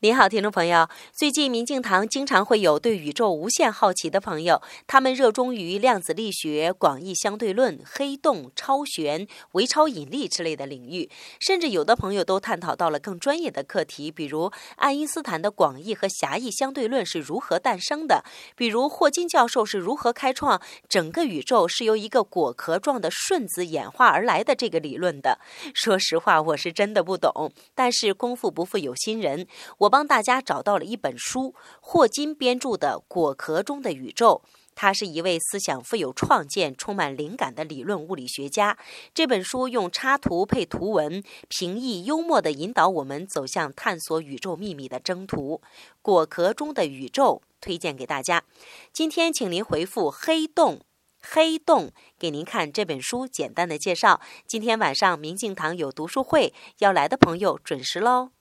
您好，听众朋友。最近，明镜堂经常会有对宇宙无限好奇的朋友，他们热衷于量子力学、广义相对论、黑洞、超弦、微超引力之类的领域。甚至有的朋友都探讨到了更专业的课题，比如爱因斯坦的广义和狭义相对论是如何诞生的，比如霍金教授是如何开创整个宇宙是由一个果壳状的顺子演化而来的这个理论的。说实话，我是真的不懂。但是功夫不负有心人，我。我帮大家找到了一本书，霍金编著的《果壳中的宇宙》。他是一位思想富有创建、充满灵感的理论物理学家。这本书用插图配图文，平易幽默地引导我们走向探索宇宙秘密的征途。《果壳中的宇宙》推荐给大家。今天，请您回复“黑洞”，黑洞给您看这本书简单的介绍。今天晚上明镜堂有读书会，要来的朋友准时喽。